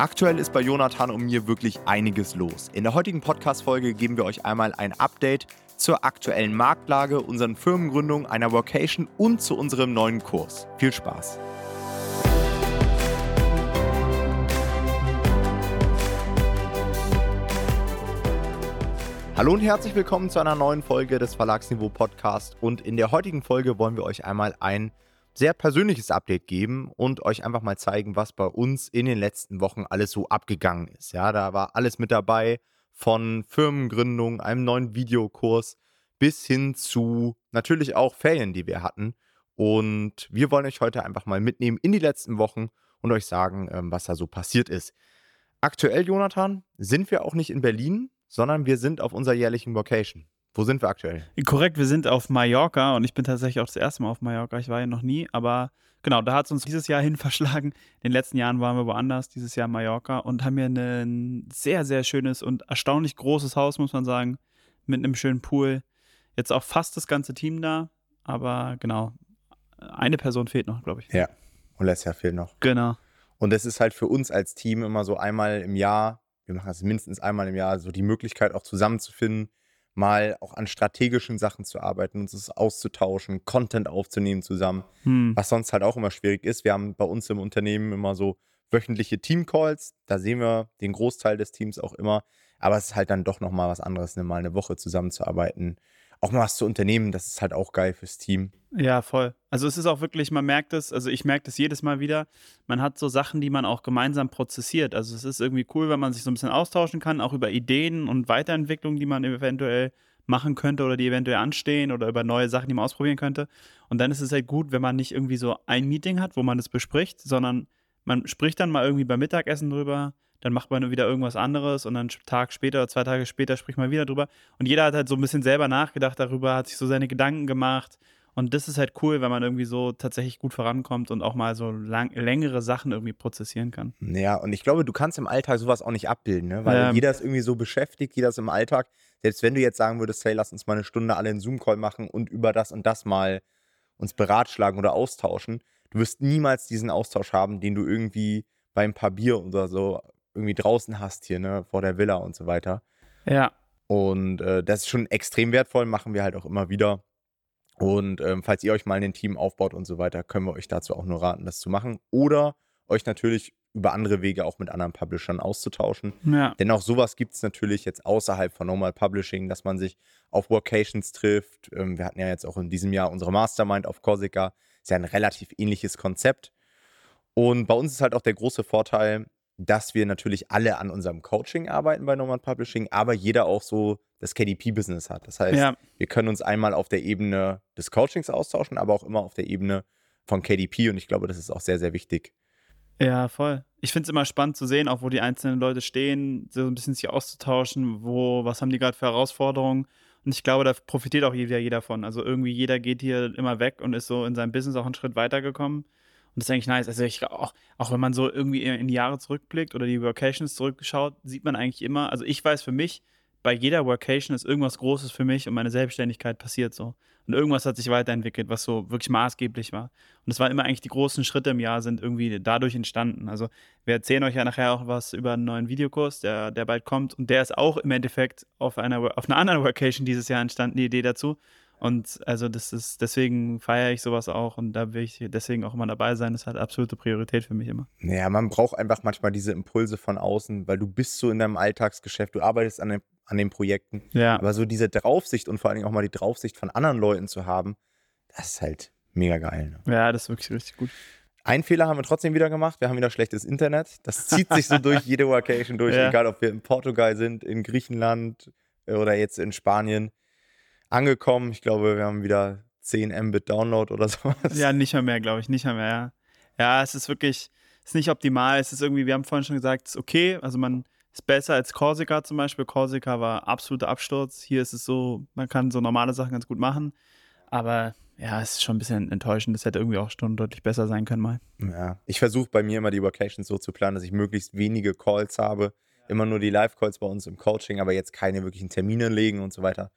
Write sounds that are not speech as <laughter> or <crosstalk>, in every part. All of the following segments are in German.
Aktuell ist bei Jonathan und mir wirklich einiges los. In der heutigen Podcast-Folge geben wir euch einmal ein Update zur aktuellen Marktlage, unseren Firmengründungen, einer Vocation und zu unserem neuen Kurs. Viel Spaß! Hallo und herzlich willkommen zu einer neuen Folge des Verlagsniveau Podcast. Und in der heutigen Folge wollen wir euch einmal ein sehr persönliches Update geben und euch einfach mal zeigen, was bei uns in den letzten Wochen alles so abgegangen ist. Ja, da war alles mit dabei, von Firmengründung, einem neuen Videokurs bis hin zu natürlich auch Ferien, die wir hatten. Und wir wollen euch heute einfach mal mitnehmen in die letzten Wochen und euch sagen, ähm, was da so passiert ist. Aktuell, Jonathan, sind wir auch nicht in Berlin, sondern wir sind auf unserer jährlichen Vocation. Wo sind wir aktuell? Korrekt, wir sind auf Mallorca und ich bin tatsächlich auch das erste Mal auf Mallorca. Ich war ja noch nie, aber genau, da hat es uns dieses Jahr <laughs> hin verschlagen. In den letzten Jahren waren wir woanders, dieses Jahr Mallorca und haben hier ein sehr, sehr schönes und erstaunlich großes Haus, muss man sagen, mit einem schönen Pool. Jetzt auch fast das ganze Team da, aber genau, eine Person fehlt noch, glaube ich. Ja, und Lesja fehlt noch. Genau. Und es ist halt für uns als Team immer so einmal im Jahr, wir machen das mindestens einmal im Jahr, so die Möglichkeit auch zusammenzufinden, mal auch an strategischen Sachen zu arbeiten, uns auszutauschen, Content aufzunehmen zusammen, hm. was sonst halt auch immer schwierig ist. Wir haben bei uns im Unternehmen immer so wöchentliche Teamcalls, da sehen wir den Großteil des Teams auch immer, aber es ist halt dann doch nochmal was anderes, ne, mal eine Woche zusammenzuarbeiten, auch mal was zu unternehmen, das ist halt auch geil fürs Team. Ja, voll. Also es ist auch wirklich, man merkt es, also ich merke das jedes Mal wieder, man hat so Sachen, die man auch gemeinsam prozessiert. Also es ist irgendwie cool, wenn man sich so ein bisschen austauschen kann, auch über Ideen und Weiterentwicklungen, die man eventuell machen könnte oder die eventuell anstehen oder über neue Sachen, die man ausprobieren könnte. Und dann ist es halt gut, wenn man nicht irgendwie so ein Meeting hat, wo man das bespricht, sondern man spricht dann mal irgendwie beim Mittagessen drüber, dann macht man wieder irgendwas anderes und dann einen Tag später oder zwei Tage später spricht man wieder drüber. Und jeder hat halt so ein bisschen selber nachgedacht darüber, hat sich so seine Gedanken gemacht. Und das ist halt cool, wenn man irgendwie so tatsächlich gut vorankommt und auch mal so lang, längere Sachen irgendwie prozessieren kann. Ja, und ich glaube, du kannst im Alltag sowas auch nicht abbilden, ne? weil ja. jeder ist irgendwie so beschäftigt, jeder ist im Alltag. Selbst wenn du jetzt sagen würdest, hey, lass uns mal eine Stunde alle einen Zoom-Call machen und über das und das mal uns beratschlagen oder austauschen, du wirst niemals diesen Austausch haben, den du irgendwie beim paar Bier oder so irgendwie draußen hast hier, ne, vor der Villa und so weiter. Ja. Und äh, das ist schon extrem wertvoll, machen wir halt auch immer wieder. Und ähm, falls ihr euch mal ein Team aufbaut und so weiter, können wir euch dazu auch nur raten, das zu machen. Oder euch natürlich über andere Wege auch mit anderen Publishern auszutauschen. Ja. Denn auch sowas gibt es natürlich jetzt außerhalb von Normal Publishing, dass man sich auf Workations trifft. Ähm, wir hatten ja jetzt auch in diesem Jahr unsere Mastermind auf Corsica. Ist ja ein relativ ähnliches Konzept. Und bei uns ist halt auch der große Vorteil, dass wir natürlich alle an unserem Coaching arbeiten bei Nomad Publishing, aber jeder auch so das KDP-Business hat. Das heißt, ja. wir können uns einmal auf der Ebene des Coachings austauschen, aber auch immer auf der Ebene von KDP und ich glaube, das ist auch sehr, sehr wichtig. Ja, voll. Ich finde es immer spannend zu sehen, auch wo die einzelnen Leute stehen, so ein bisschen sich auszutauschen, wo, was haben die gerade für Herausforderungen. Und ich glaube, da profitiert auch jeder, jeder von. Also irgendwie jeder geht hier immer weg und ist so in seinem Business auch einen Schritt weitergekommen. Und das ist eigentlich nice. Also ich auch, auch wenn man so irgendwie in die Jahre zurückblickt oder die Workations zurückschaut, sieht man eigentlich immer, also ich weiß für mich, bei jeder Workation ist irgendwas Großes für mich und meine Selbstständigkeit passiert so. Und irgendwas hat sich weiterentwickelt, was so wirklich maßgeblich war. Und es waren immer eigentlich die großen Schritte im Jahr, sind irgendwie dadurch entstanden. Also wir erzählen euch ja nachher auch was über einen neuen Videokurs, der, der bald kommt. Und der ist auch im Endeffekt auf einer, auf einer anderen Workation dieses Jahr entstanden, die Idee dazu. Und also das ist, deswegen feiere ich sowas auch und da will ich deswegen auch immer dabei sein. Das hat absolute Priorität für mich immer. Naja, man braucht einfach manchmal diese Impulse von außen, weil du bist so in deinem Alltagsgeschäft, du arbeitest an den, an den Projekten. Ja. Aber so diese Draufsicht und vor allen Dingen auch mal die Draufsicht von anderen Leuten zu haben, das ist halt mega geil. Ne? Ja, das ist wirklich richtig gut. Ein Fehler haben wir trotzdem wieder gemacht. Wir haben wieder schlechtes Internet. Das zieht sich so durch <laughs> jede Vacation durch, ja. egal ob wir in Portugal sind, in Griechenland äh, oder jetzt in Spanien angekommen. Ich glaube, wir haben wieder 10 Mbit Download oder <laughs> sowas. Ja, nicht mehr mehr, glaube ich, nicht mehr mehr. Ja. es ist wirklich, es ist nicht optimal. Es ist irgendwie, wir haben vorhin schon gesagt, es ist okay. Also man ist besser als Corsica zum Beispiel. Corsica war absoluter Absturz. Hier ist es so, man kann so normale Sachen ganz gut machen. Aber ja, es ist schon ein bisschen enttäuschend. Das hätte irgendwie auch schon deutlich besser sein können mal. Ja, ich versuche bei mir immer die Vacations so zu planen, dass ich möglichst wenige Calls habe. Immer nur die Live-Calls bei uns im Coaching, aber jetzt keine wirklichen Termine legen und so weiter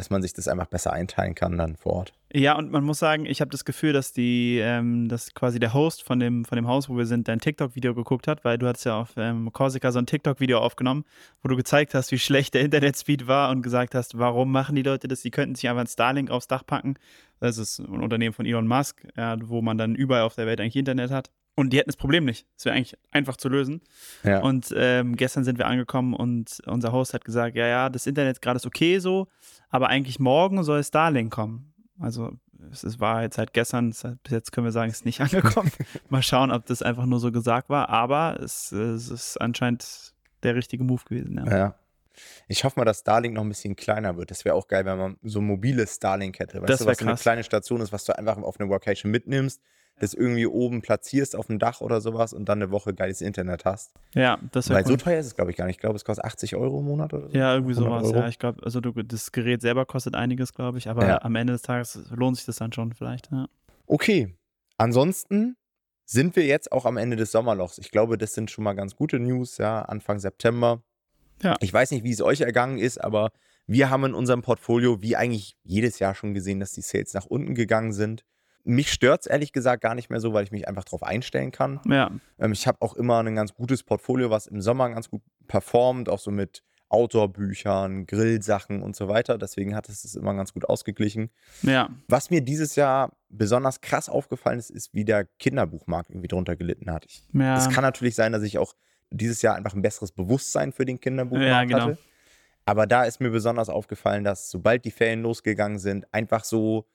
dass man sich das einfach besser einteilen kann dann vor Ort. Ja, und man muss sagen, ich habe das Gefühl, dass die, ähm, dass quasi der Host von dem, von dem Haus, wo wir sind, dein TikTok-Video geguckt hat, weil du hattest ja auf ähm, Corsica so ein TikTok-Video aufgenommen, wo du gezeigt hast, wie schlecht der Internetspeed war und gesagt hast, warum machen die Leute das? Die könnten sich einfach ein Starlink aufs Dach packen. Das ist ein Unternehmen von Elon Musk, ja, wo man dann überall auf der Welt eigentlich Internet hat. Und die hätten das Problem nicht. Es wäre eigentlich einfach zu lösen. Ja. Und ähm, gestern sind wir angekommen und unser Host hat gesagt, ja, ja, das Internet gerade ist okay so, aber eigentlich morgen soll Starlink kommen. Also es, es war jetzt halt gestern, es, bis jetzt können wir sagen, es ist nicht <laughs> angekommen. Mal schauen, ob das einfach nur so gesagt war, aber es, es ist anscheinend der richtige Move gewesen. Ja. Ja. Ich hoffe mal, dass Starlink noch ein bisschen kleiner wird. Das wäre auch geil, wenn man so ein mobiles Starlink hätte. Weißt Das du, was so eine krass. kleine Station ist, was du einfach auf eine Workation mitnimmst, das irgendwie oben platzierst auf dem Dach oder sowas und dann eine Woche geiles Internet hast. ja, das wäre Weil so cool. teuer ist es, glaube ich, gar nicht. Ich glaube, es kostet 80 Euro im Monat oder so. Ja, irgendwie 100 sowas. Euro. Ja, ich glaube, also du, das Gerät selber kostet einiges, glaube ich, aber Ja. am Ende des Tages lohnt sich das dann schon vielleicht. Ja. Okay. Ansonsten sind wir jetzt auch am Ende des Sommerlochs. Ich glaube, das sind schon mal ganz gute News, ja, Anfang September. Ja. Ich weiß nicht, wie es euch ergangen ist, aber wir haben in unserem Portfolio, wie eigentlich jedes Jahr schon gesehen, dass die Sales nach unten gegangen sind. Mich stört es ehrlich gesagt gar nicht mehr so, weil ich mich einfach darauf einstellen kann. ja, Ähm, ich habe auch immer ein ganz gutes Portfolio, was im Sommer ganz gut performt, auch so mit Outdoor-Büchern, Grillsachen und so weiter. Deswegen hat es das immer ganz gut ausgeglichen. ja, Was mir dieses Jahr besonders krass aufgefallen ist, ist, wie der Kinderbuchmarkt irgendwie drunter gelitten hat. Ich, ja. Es kann natürlich sein, dass ich auch dieses Jahr einfach ein besseres Bewusstsein für den Kinderbuchmarkt Ja, genau. hatte. Aber da ist mir besonders aufgefallen, dass sobald die Ferien losgegangen sind, einfach so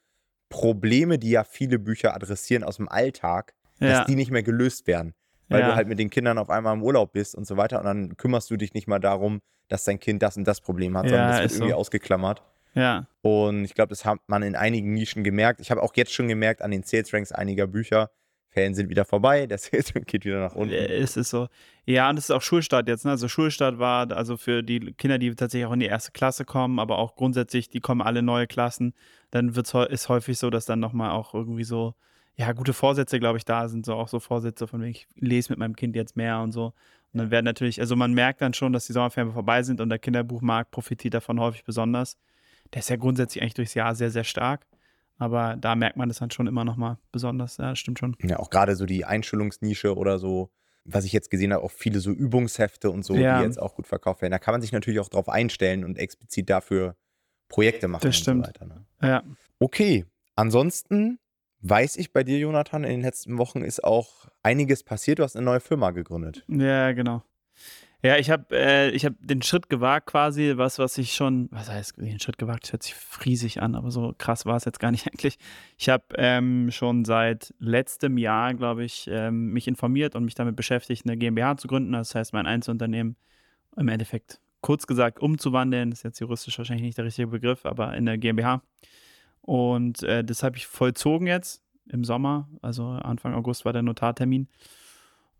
Probleme, die ja viele Bücher adressieren aus dem Alltag, ja. dass die nicht mehr gelöst werden. Weil ja. du halt mit den Kindern auf einmal im Urlaub bist und so weiter und dann kümmerst du dich nicht mal darum, dass dein Kind das und das Problem hat, sondern das wird irgendwie so. ausgeklammert. ja, Und ich glaube, das hat man in einigen Nischen gemerkt. Ich habe auch jetzt schon gemerkt an den Sales Ranks einiger Bücher, Ferien sind wieder vorbei, Rank <laughs> geht wieder nach unten. Äh, Es ist so. Ja, und es ist auch Schulstart jetzt. Ne? Also Schulstart war also für die Kinder, die tatsächlich auch in die erste Klasse kommen, aber auch grundsätzlich, die kommen alle neue Klassen. Dann wird's, ist häufig so, dass dann nochmal auch irgendwie so, ja, gute Vorsätze, glaube ich, da sind. So auch so Vorsätze von wegen, ich lese mit meinem Kind jetzt mehr und so. Und dann werden natürlich, also man merkt dann schon, dass die Sommerferien vorbei sind und der Kinderbuchmarkt profitiert davon häufig besonders. Der ist ja grundsätzlich eigentlich durchs Jahr sehr, sehr stark. Aber da merkt man das dann schon immer nochmal besonders. Ja, das stimmt schon. Ja, auch gerade so die Einstellungsnische oder so, was ich jetzt gesehen habe, auch viele so Übungshefte und so, Ja. die jetzt auch gut verkauft werden. Da kann man sich natürlich auch drauf einstellen und explizit dafür Projekte machen Das stimmt. und so weiter. Ne? Ja. Okay, ansonsten weiß ich bei dir, Jonathan, in den letzten Wochen ist auch einiges passiert. Du hast eine neue Firma gegründet. Ja, genau. Ja, ich habe äh, hab den Schritt gewagt quasi, was, was ich schon, was heißt den Schritt gewagt, das hört sich riesig an, aber so krass war es jetzt gar nicht <laughs> eigentlich. Ich habe ähm, schon seit letztem Jahr, glaube ich, ähm, mich informiert und mich damit beschäftigt, eine GmbH zu gründen. Das heißt, mein Einzelunternehmen im Endeffekt, kurz gesagt, umzuwandeln. Ist jetzt juristisch wahrscheinlich nicht der richtige Begriff, aber in eine GmbH. Und äh, das habe ich vollzogen jetzt im Sommer, also Anfang August war der Notartermin.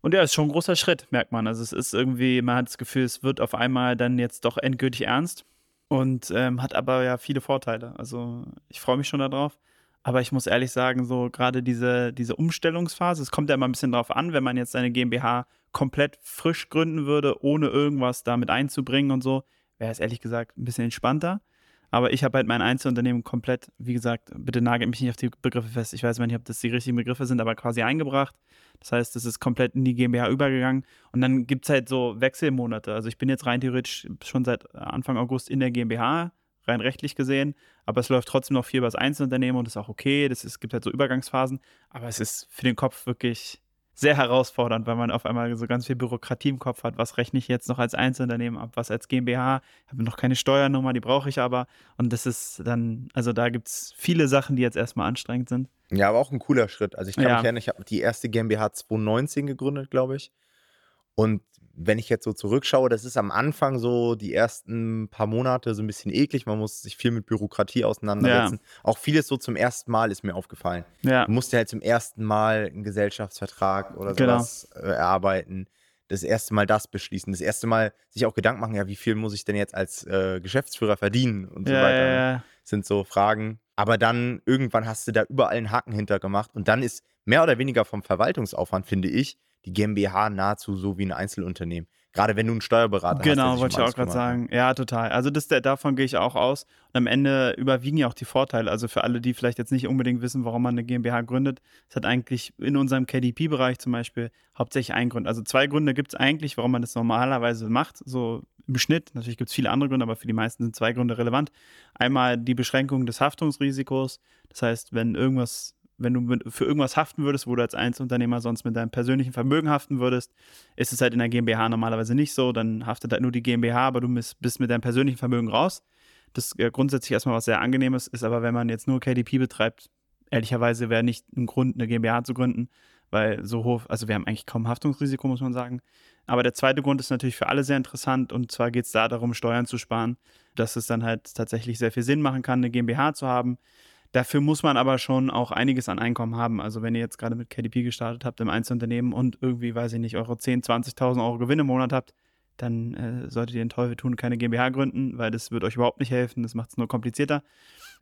Und ja, ist schon ein großer Schritt, merkt man. Also es ist irgendwie, man hat das Gefühl, es wird auf einmal dann jetzt doch endgültig ernst und ähm, hat aber ja viele Vorteile. Also ich freue mich schon darauf. Aber ich muss ehrlich sagen, so gerade diese, diese Umstellungsphase, es kommt ja immer ein bisschen drauf an, wenn man jetzt seine GmbH komplett frisch gründen würde, ohne irgendwas damit einzubringen und so, wäre es ehrlich gesagt ein bisschen entspannter. Aber ich habe halt mein Einzelunternehmen komplett, wie gesagt, bitte nagelt mich nicht auf die Begriffe fest. Ich weiß nicht, ob das die richtigen Begriffe sind, aber quasi eingebracht. Das heißt, es ist komplett in die GmbH übergegangen. Und dann gibt es halt so Wechselmonate. Also ich bin jetzt rein theoretisch schon seit Anfang August in der GmbH, rein rechtlich gesehen. Aber es läuft trotzdem noch viel über das Einzelunternehmen und das ist auch okay. Es gibt halt so Übergangsphasen. Aber es ist für den Kopf wirklich sehr herausfordernd, weil man auf einmal so ganz viel Bürokratie im Kopf hat. Was rechne ich jetzt noch als Einzelunternehmen ab? Was als GmbH? Ich habe noch keine Steuernummer, die brauche ich aber. Und das ist dann, also da gibt es viele Sachen, die jetzt erstmal anstrengend sind. Ja, aber auch ein cooler Schritt. Also ich kann Ja. mich erinnern, ich habe die erste GmbH 2019 gegründet, glaube ich. Und wenn ich jetzt so zurückschaue, das ist am Anfang so die ersten paar Monate so ein bisschen eklig. Man muss sich viel mit Bürokratie auseinandersetzen. Auch vieles so zum ersten Mal ist mir aufgefallen. Ja, Du musst ja halt zum ersten Mal einen Gesellschaftsvertrag oder Genau. sowas äh, erarbeiten. Das erste Mal das beschließen. Das erste Mal sich auch Gedanken machen, ja, wie viel muss ich denn jetzt als äh, Geschäftsführer verdienen und so ja, weiter. ja, ne? ja. sind so Fragen. Aber dann irgendwann hast du da überall einen Haken hinter gemacht und dann ist mehr oder weniger vom Verwaltungsaufwand, finde ich, die GmbH nahezu so wie ein Einzelunternehmen. Gerade wenn du einen Steuerberater genau, hast. Genau, wollte ich auch gerade sagen. Ja, total. Also das, davon gehe ich auch aus. Und am Ende überwiegen ja auch die Vorteile. Also für alle, die vielleicht jetzt nicht unbedingt wissen, warum man eine GmbH gründet, es hat eigentlich in unserem KDP-Bereich zum Beispiel hauptsächlich einen Grund. Also zwei Gründe gibt es eigentlich, warum man das normalerweise macht, so im Schnitt. Natürlich gibt es viele andere Gründe, aber für die meisten sind zwei Gründe relevant. Einmal die Beschränkung des Haftungsrisikos. Das heißt, wenn irgendwas wenn du für irgendwas haften würdest, wo du als Einzelunternehmer sonst mit deinem persönlichen Vermögen haften würdest, ist es halt in der GmbH normalerweise nicht so. Dann haftet halt nur die GmbH, aber du bist mit deinem persönlichen Vermögen raus. Das ist grundsätzlich erstmal was sehr Angenehmes, ist aber, wenn man jetzt nur KDP betreibt, ehrlicherweise wäre nicht ein Grund, eine GmbH zu gründen, weil so hoch, also wir haben eigentlich kaum Haftungsrisiko, muss man sagen. Aber der zweite Grund ist natürlich für alle sehr interessant und zwar geht es da darum, Steuern zu sparen, dass es dann halt tatsächlich sehr viel Sinn machen kann, eine GmbH zu haben Dafür muss man aber schon auch einiges an Einkommen haben. Also wenn ihr jetzt gerade mit KDP gestartet habt im Einzelunternehmen und irgendwie, weiß ich nicht, eure 10.000, 20.000 Euro Gewinn im Monat habt, dann äh, solltet ihr den Teufel tun, keine GmbH gründen, weil das wird euch überhaupt nicht helfen. Das macht es nur komplizierter.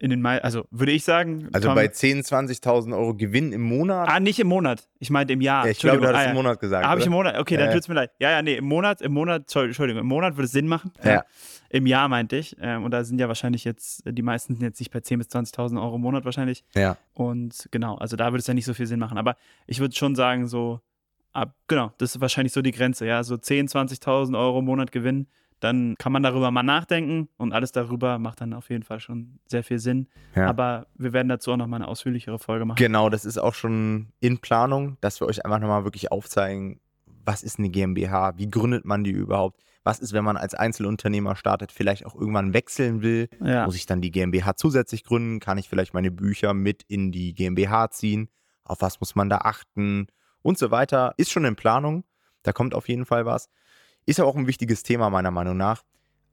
In den Mai also würde ich sagen. Also Tom, bei 10.000, 20.000 Euro Gewinn im Monat? Ah, nicht im Monat. Ich meinte im Jahr. Ja, ich glaube, du hattest ah, ja. im Monat gesagt. Ah, habe ich im Monat? Okay, dann äh. tut es mir leid. Ja, ja, nee, im Monat, im Monat, Entschuldigung, im Monat würde es Sinn machen. Ja. ja. Im Jahr meinte ich. Ähm, und da sind ja wahrscheinlich jetzt, die meisten sind jetzt nicht bei 10.000 bis 20.000 Euro im Monat wahrscheinlich. Ja. Und genau, also da würde es ja nicht so viel Sinn machen. Aber ich würde schon sagen, so ab, genau, das ist wahrscheinlich so die Grenze, ja, so 10.000, 20.000 Euro im Monat Gewinn, dann kann man darüber mal nachdenken und alles darüber macht dann auf jeden Fall schon sehr viel Sinn. Ja. Aber wir werden dazu auch nochmal eine ausführlichere Folge machen. Genau, das ist auch schon in Planung, dass wir euch einfach nochmal wirklich aufzeigen, was ist eine GmbH, wie gründet man die überhaupt, was ist, wenn man als Einzelunternehmer startet, vielleicht auch irgendwann wechseln will, ja. muss ich dann die GmbH zusätzlich gründen, kann ich vielleicht meine Bücher mit in die GmbH ziehen, auf was muss man da achten und so weiter. Ist schon in Planung. Da kommt auf jeden Fall was. Ist ja auch ein wichtiges Thema meiner Meinung nach.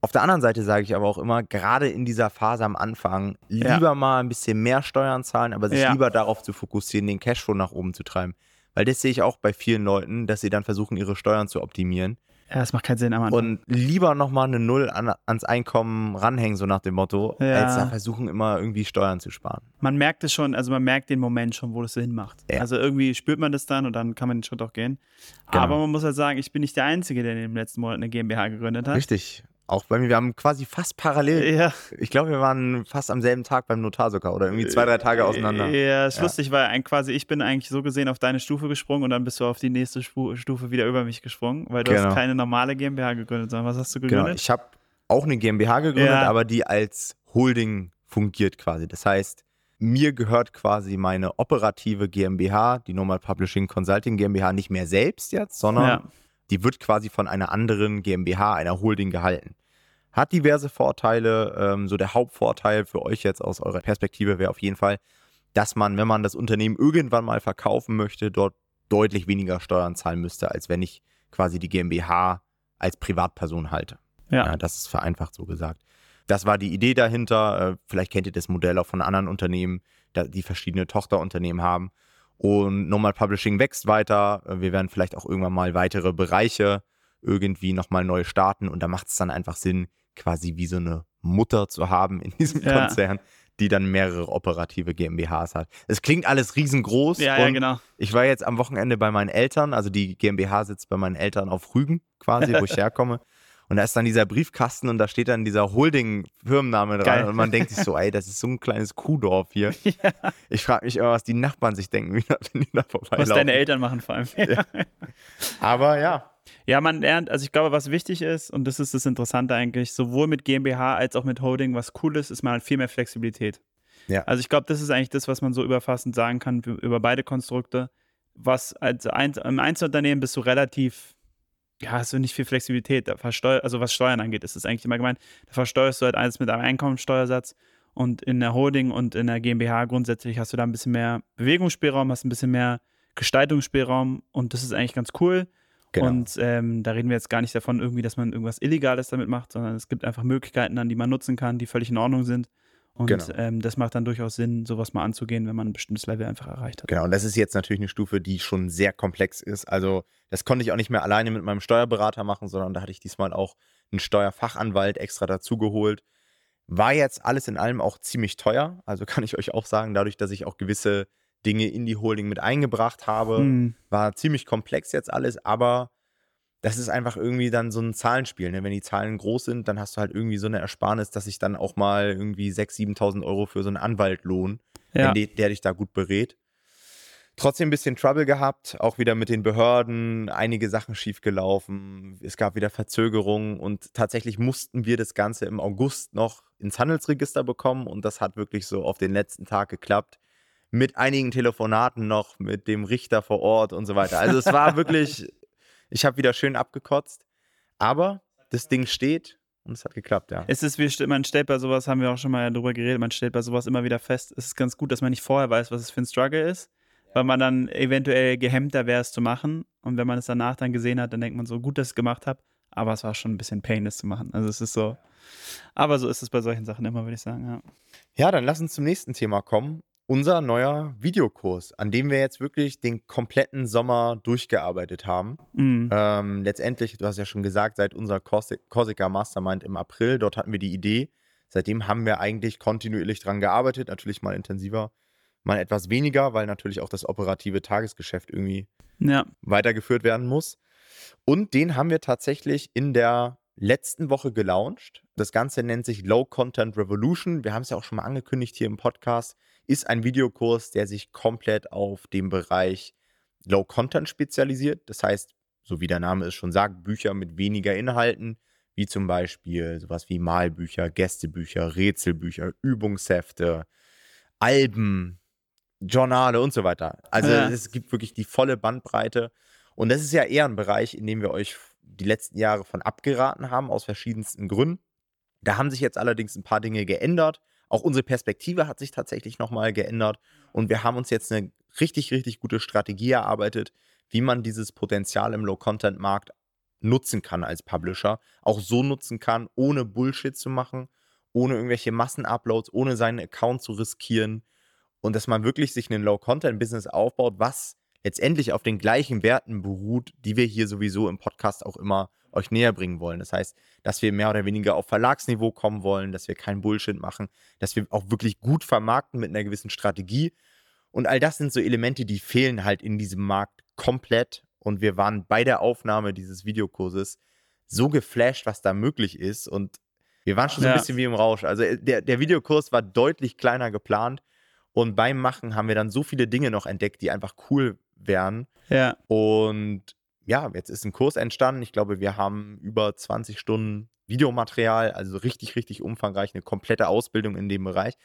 Auf der anderen Seite sage ich aber auch immer, gerade in dieser Phase am Anfang, lieber ja. mal ein bisschen mehr Steuern zahlen, aber sich ja. lieber darauf zu fokussieren, den Cashflow nach oben zu treiben. Weil das sehe ich auch bei vielen Leuten, dass sie dann versuchen, ihre Steuern zu optimieren. Ja, das macht keinen Sinn. Aber und lieber nochmal eine Null an, ans Einkommen ranhängen, so nach dem Motto, ja. als da versuchen, immer irgendwie Steuern zu sparen. Man merkt es schon, also man merkt den Moment schon, wo das Sinn macht. Ja. Also irgendwie spürt man das dann und dann kann man den Schritt auch gehen. Genau. Aber man muss halt sagen, ich bin nicht der Einzige, der in den letzten Monaten eine GmbH gegründet hat. Richtig. Auch bei mir, wir haben quasi fast parallel. Ja. Ich glaube, wir waren fast am selben Tag beim Notar sogar oder irgendwie zwei, drei Tage auseinander. Ja, ist ja. lustig, weil ein, quasi ich bin eigentlich so gesehen auf deine Stufe gesprungen und dann bist du auf die nächste Stufe wieder über mich gesprungen, weil du genau. hast keine normale GmbH gegründet, sondern was hast du gegründet? Genau, ich habe auch eine GmbH gegründet, ja. aber die als Holding fungiert quasi. Das heißt, mir gehört quasi meine operative GmbH, die Normal Publishing Consulting GmbH, nicht mehr selbst jetzt, sondern ja. die wird quasi von einer anderen GmbH, einer Holding gehalten. Hat diverse Vorteile. Ähm, so der Hauptvorteil für euch jetzt aus eurer Perspektive wäre auf jeden Fall, dass man, wenn man das Unternehmen irgendwann mal verkaufen möchte, dort deutlich weniger Steuern zahlen müsste, als wenn ich quasi die GmbH als Privatperson halte. Ja. ja das ist vereinfacht so gesagt. Das war die Idee dahinter. Äh, vielleicht kennt ihr das Modell auch von anderen Unternehmen, die verschiedene Tochterunternehmen haben. Und Normal Publishing wächst weiter. Äh, wir werden vielleicht auch irgendwann mal weitere Bereiche irgendwie nochmal neu starten. Und da macht es dann einfach Sinn, quasi wie so eine Mutter zu haben in diesem ja. Konzern, die dann mehrere operative GmbHs hat. Es klingt alles riesengroß. Ja, ja, genau. Ich war jetzt am Wochenende bei meinen Eltern, also die GmbH sitzt bei meinen Eltern auf Rügen quasi, wo ich <laughs> herkomme. Und da ist dann dieser Briefkasten und da steht dann dieser Holding-Firmenname dran. Geil. Und man denkt sich so, ey, das ist so ein kleines Kuhdorf hier. <laughs> Ja. Ich frage mich immer, was die Nachbarn sich denken, <laughs> wenn die da vorbeilaufen. Was deine Eltern machen vor allem. Ja. Aber ja, ja, man lernt, also ich glaube, was wichtig ist, und das ist das Interessante eigentlich, sowohl mit GmbH als auch mit Holding, was cool ist, ist man hat viel mehr Flexibilität. Ja. Also ich glaube, das ist eigentlich das, was man so überfassend sagen kann über beide Konstrukte. Was als ein, im Einzelunternehmen bist du relativ, ja, hast du nicht viel Flexibilität. also was Steuern angeht, ist es eigentlich immer gemeint. Da versteuerst du halt eins mit einem Einkommensteuersatz und in der Holding und in der GmbH grundsätzlich hast du da ein bisschen mehr Bewegungsspielraum, hast ein bisschen mehr Gestaltungsspielraum und das ist eigentlich ganz cool. Genau. Und ähm, da reden wir jetzt gar nicht davon, irgendwie, dass man irgendwas Illegales damit macht, sondern es gibt einfach Möglichkeiten, an die man nutzen kann, die völlig in Ordnung sind. Und genau. ähm, das macht dann durchaus Sinn, sowas mal anzugehen, wenn man ein bestimmtes Level einfach erreicht hat. Genau, und das ist jetzt natürlich eine Stufe, die schon sehr komplex ist. Also, das konnte ich auch nicht mehr alleine mit meinem Steuerberater machen, sondern da hatte ich diesmal auch einen Steuerfachanwalt extra dazugeholt. War jetzt alles in allem auch ziemlich teuer. Also kann ich euch auch sagen, dadurch, dass ich auch gewisse Dinge in die Holding mit eingebracht habe. Hm. War ziemlich komplex jetzt alles, aber das ist einfach irgendwie dann so ein Zahlenspiel. Ne? Wenn die Zahlen groß sind, dann hast du halt irgendwie so eine Ersparnis, dass sich dann auch mal irgendwie 6.000, 7.000 Euro für so einen Anwalt lohnen, Ja. die, der dich da gut berät. Trotzdem ein bisschen Trouble gehabt, auch wieder mit den Behörden, einige Sachen schiefgelaufen, es gab wieder Verzögerungen und tatsächlich mussten wir das Ganze im August noch ins Handelsregister bekommen und das hat wirklich so auf den letzten Tag geklappt. Mit einigen Telefonaten noch, mit dem Richter vor Ort und so weiter. Also es war wirklich, <laughs> ich habe wieder schön abgekotzt, aber das Ding steht und es hat geklappt, ja. Es ist, wie, man stellt bei sowas, haben wir auch schon mal drüber geredet, man stellt bei sowas immer wieder fest, es ist ganz gut, dass man nicht vorher weiß, was es für ein Struggle ist, weil man dann eventuell gehemmter wäre, es zu machen. Und wenn man es danach dann gesehen hat, dann denkt man so, gut, dass ich es gemacht habe, aber es war schon ein bisschen Pain, das zu machen. Also es ist so. Aber so ist es bei solchen Sachen immer, würde ich sagen, ja. Ja, dann lass uns zum nächsten Thema kommen. Unser neuer Videokurs, an dem wir jetzt wirklich den kompletten Sommer durchgearbeitet haben. Mhm. Ähm, letztendlich, du hast ja schon gesagt, seit unserer Corsi- Corsica Mastermind im April, dort hatten wir die Idee. Seitdem haben wir eigentlich kontinuierlich dran gearbeitet, natürlich mal intensiver, mal etwas weniger, weil natürlich auch das operative Tagesgeschäft irgendwie Ja, weitergeführt werden muss. Und den haben wir tatsächlich in der letzten Woche gelauncht. Das Ganze nennt sich Low Content Revolution. Wir haben es ja auch schon mal angekündigt hier im Podcast. Ist ein Videokurs, der sich komplett auf den Bereich Low Content spezialisiert. Das heißt, so wie der Name es schon sagt, Bücher mit weniger Inhalten, wie zum Beispiel sowas wie Malbücher, Gästebücher, Rätselbücher, Übungshefte, Alben, Journale und so weiter. Also Ja. es gibt wirklich die volle Bandbreite. Und das ist ja eher ein Bereich, in dem wir euch die letzten Jahre von abgeraten haben, aus verschiedensten Gründen. Da haben sich jetzt allerdings ein paar Dinge geändert. Auch unsere Perspektive hat sich tatsächlich nochmal geändert. Und wir haben uns jetzt eine richtig, richtig gute Strategie erarbeitet, wie man dieses Potenzial im Low-Content-Markt nutzen kann als Publisher. Auch so nutzen kann, ohne Bullshit zu machen, ohne irgendwelche Massenuploads, ohne seinen Account zu riskieren. Und dass man wirklich sich ein Low-Content-Business aufbaut, was letztendlich auf den gleichen Werten beruht, die wir hier sowieso im Podcast auch immer euch näher bringen wollen. Das heißt, dass wir mehr oder weniger auf Verlagsniveau kommen wollen, dass wir keinen Bullshit machen, dass wir auch wirklich gut vermarkten mit einer gewissen Strategie. Und all das sind so Elemente, die fehlen halt in diesem Markt komplett. Und wir waren bei der Aufnahme dieses Videokurses so geflasht, was da möglich ist. Und wir waren schon so ein Ja. bisschen wie im Rausch. Also äh, der, der Videokurs war deutlich kleiner geplant. Und beim Machen haben wir dann so viele Dinge noch entdeckt, die einfach cool wären. ja, Und ja, jetzt ist ein Kurs entstanden. Ich glaube, wir haben über 20 Stunden Videomaterial, also richtig, richtig umfangreich, eine komplette Ausbildung in dem Bereich.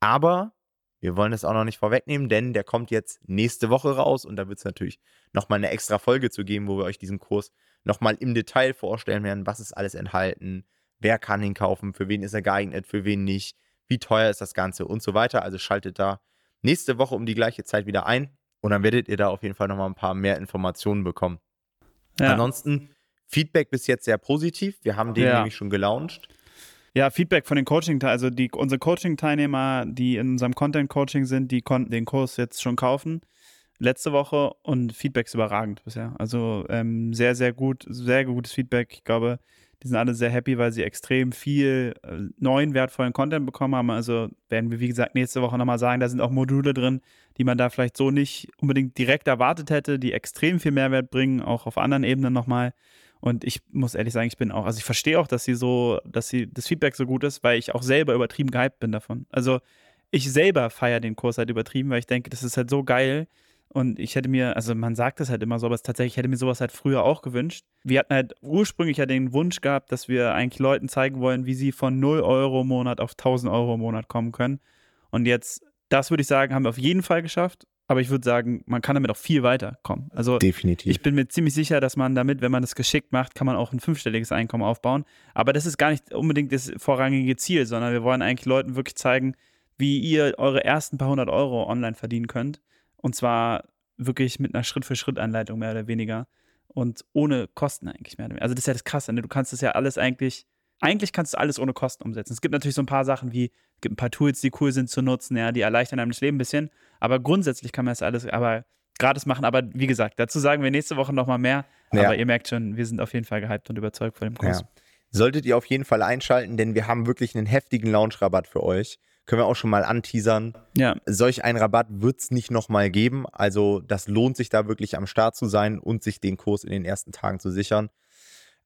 Aber wir wollen es auch noch nicht vorwegnehmen, denn der kommt jetzt nächste Woche raus und da wird es natürlich nochmal eine extra Folge zu geben, wo wir euch diesen Kurs nochmal im Detail vorstellen werden, was ist alles enthalten, wer kann ihn kaufen, für wen ist er geeignet, für wen nicht, wie teuer ist das Ganze und so weiter. Also schaltet da nächste Woche um die gleiche Zeit wieder ein und dann werdet ihr da auf jeden Fall nochmal ein paar mehr Informationen bekommen. Ja. Ansonsten Feedback bis jetzt sehr positiv. Wir haben den Ja. nämlich schon gelauncht. Ja, Feedback von den Coaching, also die, unsere Coaching-Teilnehmer, die in unserem Content-Coaching sind, die konnten den Kurs jetzt schon kaufen. Letzte Woche und Feedback ist überragend bisher. Also ähm, sehr, sehr gut, sehr gutes Feedback. Ich glaube, die sind alle sehr happy, weil sie extrem viel äh, neuen, wertvollen Content bekommen haben. Also werden wir, wie gesagt, nächste Woche nochmal sagen, da sind auch Module drin, die man da vielleicht so nicht unbedingt direkt erwartet hätte, die extrem viel Mehrwert bringen, auch auf anderen Ebenen nochmal. Und ich muss ehrlich sagen, ich bin auch, also ich verstehe auch, dass sie so, dass sie das Feedback so gut ist, weil ich auch selber übertrieben gehypt bin davon. Also ich selber feiere den Kurs halt übertrieben, weil ich denke, das ist halt so geil. Und ich hätte mir, also man sagt das halt immer so, aber tatsächlich ich hätte mir sowas halt früher auch gewünscht. Wir hatten halt ursprünglich ja den Wunsch gehabt, dass wir eigentlich Leuten zeigen wollen, wie sie von 0 Euro im Monat auf 1000 Euro im Monat kommen können. Und jetzt, das würde ich sagen, haben wir auf jeden Fall geschafft. Aber ich würde sagen, man kann damit auch viel weiterkommen. Also Definitiv. ich bin mir ziemlich sicher, dass man damit, wenn man das geschickt macht, kann man auch ein fünfstelliges Einkommen aufbauen. Aber das ist gar nicht unbedingt das vorrangige Ziel, sondern wir wollen eigentlich Leuten wirklich zeigen, wie ihr eure ersten paar hundert Euro online verdienen könnt. Und zwar wirklich mit einer Schritt-für-Schritt-Anleitung mehr oder weniger. Und ohne Kosten eigentlich mehr oder weniger. Also das ist ja das Krasse. Ne? Du kannst das ja alles eigentlich, eigentlich kannst du alles ohne Kosten umsetzen. Es gibt natürlich so ein paar Sachen wie, es gibt ein paar Tools, die cool sind zu nutzen, ja, die erleichtern einem das Leben ein bisschen. Aber grundsätzlich kann man das alles, aber gratis machen. Aber wie gesagt, dazu sagen wir nächste Woche nochmal mehr. Ja. Aber ihr merkt schon, wir sind auf jeden Fall gehypt und überzeugt von dem Kurs. Ja. Solltet ihr auf jeden Fall einschalten, denn wir haben wirklich einen heftigen Launch-Rabatt für euch. Können wir auch schon mal anteasern. Ja. Solch einen Rabatt wird es nicht nochmal geben. Also das lohnt sich da wirklich am Start zu sein und sich den Kurs in den ersten Tagen zu sichern.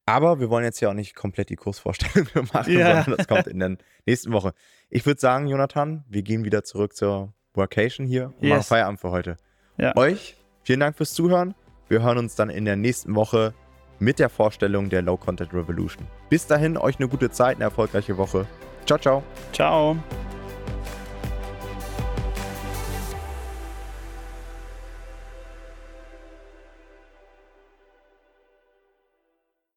Aber wir wollen jetzt ja auch nicht komplett die Kursvorstellung <laughs> machen, Ja. sondern das kommt in der nächsten Woche. Ich würde sagen, Jonathan, wir gehen wieder zurück zur Workation hier und machen Yes. Feierabend für heute. Ja. Euch vielen Dank fürs Zuhören. Wir hören uns dann in der nächsten Woche mit der Vorstellung der Low Content Revolution. Bis dahin, euch eine gute Zeit, eine erfolgreiche Woche. Ciao, ciao. Ciao.